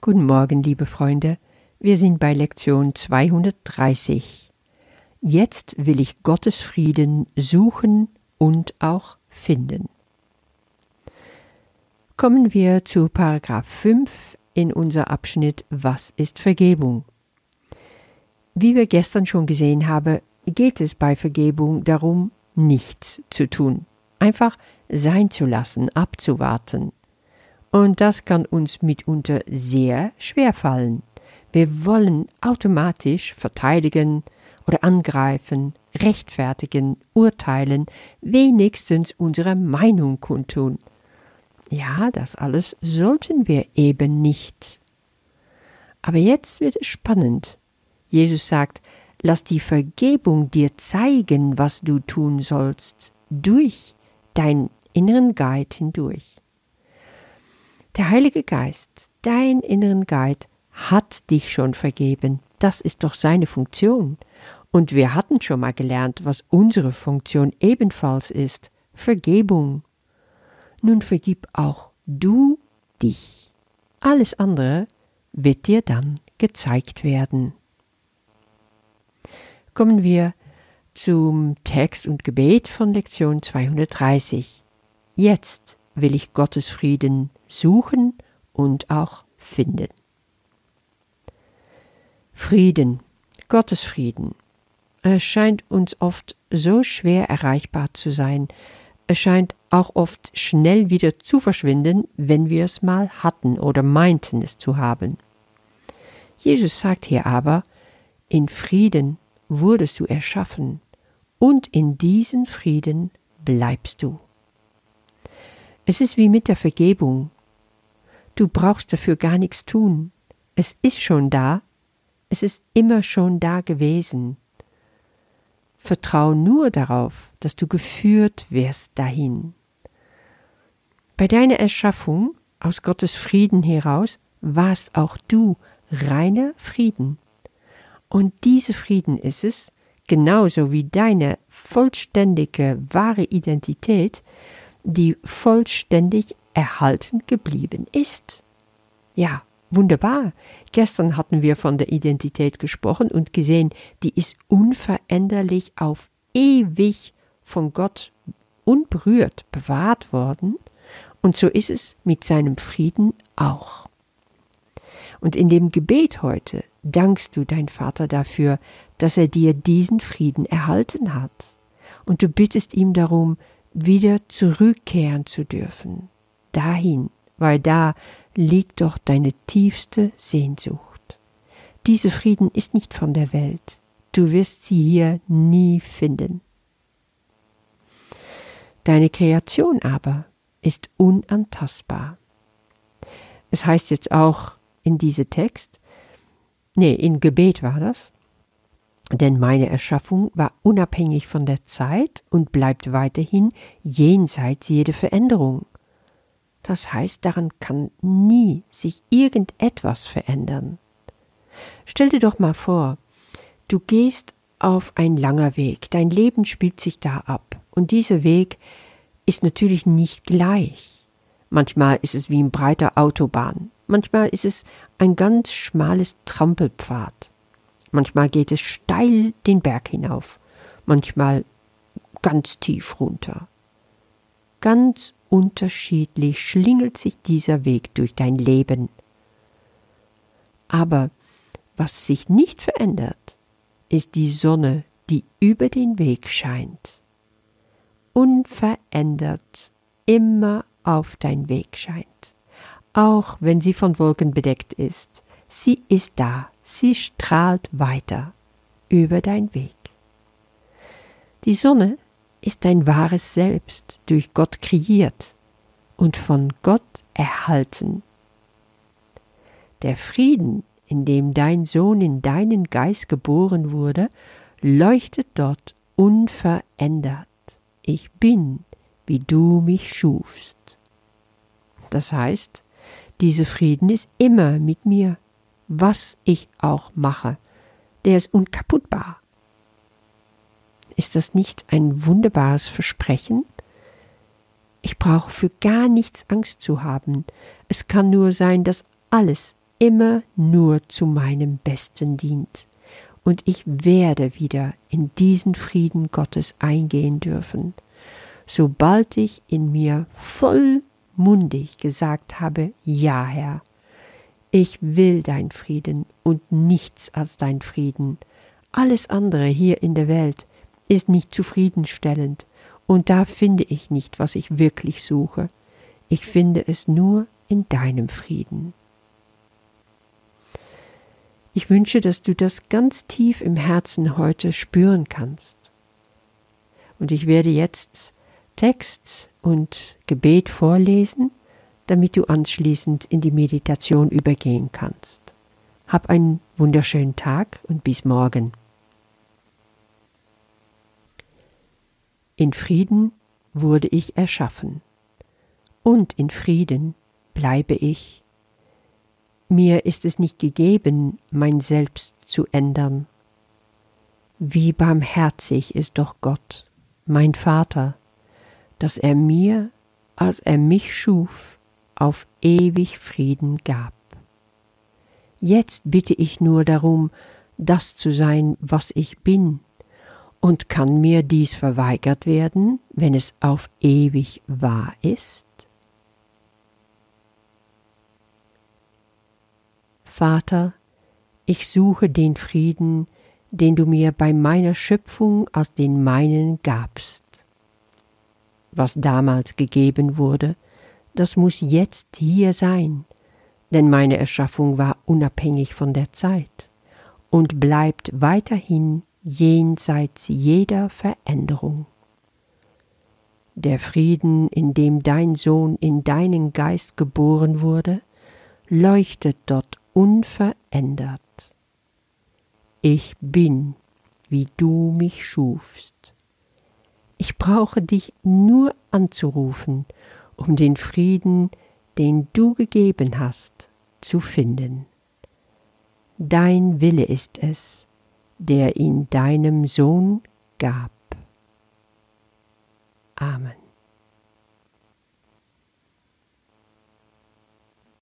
Guten Morgen, liebe Freunde. Wir sind bei Lektion 230. Jetzt will ich Gottes Frieden suchen und auch finden. Kommen wir zu Paragraph 5 in unser Abschnitt Was ist Vergebung? Wie wir gestern schon gesehen haben, geht es bei Vergebung darum, nichts zu tun, einfach sein zu lassen, abzuwarten. Und das kann uns mitunter sehr schwer fallen. Wir wollen automatisch verteidigen oder angreifen, rechtfertigen, urteilen, wenigstens unsere Meinung kundtun. Ja, das alles sollten wir eben nicht. Aber jetzt wird es spannend. Jesus sagt, lass die Vergebung dir zeigen, was du tun sollst, durch deinen inneren Guide hindurch. Der Heilige Geist, dein inneren Guide, hat dich schon vergeben. Das ist doch seine Funktion. Und wir hatten schon mal gelernt, was unsere Funktion ebenfalls ist. Vergebung. Nun vergib auch du dich. Alles andere wird dir dann gezeigt werden. Kommen wir zum Text und Gebet von Lektion 230. Jetzt will ich Gottes Frieden suchen und auch finden. Frieden, Gottes Frieden. Es scheint uns oft so schwer erreichbar zu sein. Es scheint auch oft schnell wieder zu verschwinden, wenn wir es mal hatten oder meinten es zu haben. Jesus sagt hier aber, in Frieden wurdest du erschaffen, und in diesen Frieden bleibst du. Es ist wie mit der Vergebung. Du brauchst dafür gar nichts tun. Es ist schon da. Es ist immer schon da gewesen. Vertrau nur darauf, dass du geführt wirst dahin. Bei deiner Erschaffung aus Gottes Frieden heraus warst auch du reiner Frieden. Und diese Frieden ist es, genauso wie deine vollständige, wahre Identität, die vollständig erhalten geblieben ist. Ja, wunderbar. Gestern hatten wir von der Identität gesprochen und gesehen, die ist unveränderlich auf ewig von Gott unberührt bewahrt worden, und so ist es mit seinem Frieden auch. Und in dem Gebet heute dankst du dein Vater dafür, dass er dir diesen Frieden erhalten hat, und du bittest ihm darum, wieder zurückkehren zu dürfen, dahin, weil da liegt doch deine tiefste Sehnsucht. Dieser Frieden ist nicht von der Welt, du wirst sie hier nie finden. Deine Kreation aber ist unantastbar. Es heißt jetzt auch in diesem Text, nee, in Gebet war das, denn meine Erschaffung war unabhängig von der Zeit und bleibt weiterhin jenseits jeder Veränderung. Das heißt, daran kann nie sich irgendetwas verändern. Stell dir doch mal vor, du gehst auf ein langer Weg, dein Leben spielt sich da ab, und dieser Weg ist natürlich nicht gleich. Manchmal ist es wie ein breiter Autobahn, manchmal ist es ein ganz schmales Trampelpfad. Manchmal geht es steil den Berg hinauf, manchmal ganz tief runter. Ganz unterschiedlich schlingelt sich dieser Weg durch dein Leben. Aber was sich nicht verändert, ist die Sonne, die über den Weg scheint. Unverändert immer auf dein Weg scheint, auch wenn sie von Wolken bedeckt ist. Sie ist da, sie strahlt weiter über dein Weg. Die Sonne ist dein wahres Selbst, durch Gott kreiert und von Gott erhalten. Der Frieden, in dem dein Sohn in deinen Geist geboren wurde, leuchtet dort unverändert. Ich bin, wie du mich schufst. Das heißt, dieser Frieden ist immer mit mir was ich auch mache. Der ist unkaputtbar. Ist das nicht ein wunderbares Versprechen? Ich brauche für gar nichts Angst zu haben. Es kann nur sein, dass alles immer nur zu meinem Besten dient. Und ich werde wieder in diesen Frieden Gottes eingehen dürfen, sobald ich in mir vollmundig gesagt habe, ja Herr, ich will dein Frieden und nichts als dein Frieden. Alles andere hier in der Welt ist nicht zufriedenstellend, und da finde ich nicht, was ich wirklich suche. Ich finde es nur in deinem Frieden. Ich wünsche, dass du das ganz tief im Herzen heute spüren kannst. Und ich werde jetzt Text und Gebet vorlesen, damit du anschließend in die Meditation übergehen kannst. Hab einen wunderschönen Tag und bis morgen. In Frieden wurde ich erschaffen, und in Frieden bleibe ich. Mir ist es nicht gegeben, mein Selbst zu ändern. Wie barmherzig ist doch Gott, mein Vater, dass er mir, als er mich schuf, auf ewig Frieden gab. Jetzt bitte ich nur darum, das zu sein, was ich bin, und kann mir dies verweigert werden, wenn es auf ewig wahr ist? Vater, ich suche den Frieden, den du mir bei meiner Schöpfung aus den meinen gabst. Was damals gegeben wurde, das muss jetzt hier sein, denn meine Erschaffung war unabhängig von der Zeit und bleibt weiterhin jenseits jeder Veränderung. Der Frieden, in dem dein Sohn in deinen Geist geboren wurde, leuchtet dort unverändert. Ich bin, wie du mich schufst. Ich brauche dich nur anzurufen, um den Frieden, den du gegeben hast, zu finden. Dein Wille ist es, der ihn deinem Sohn gab. Amen.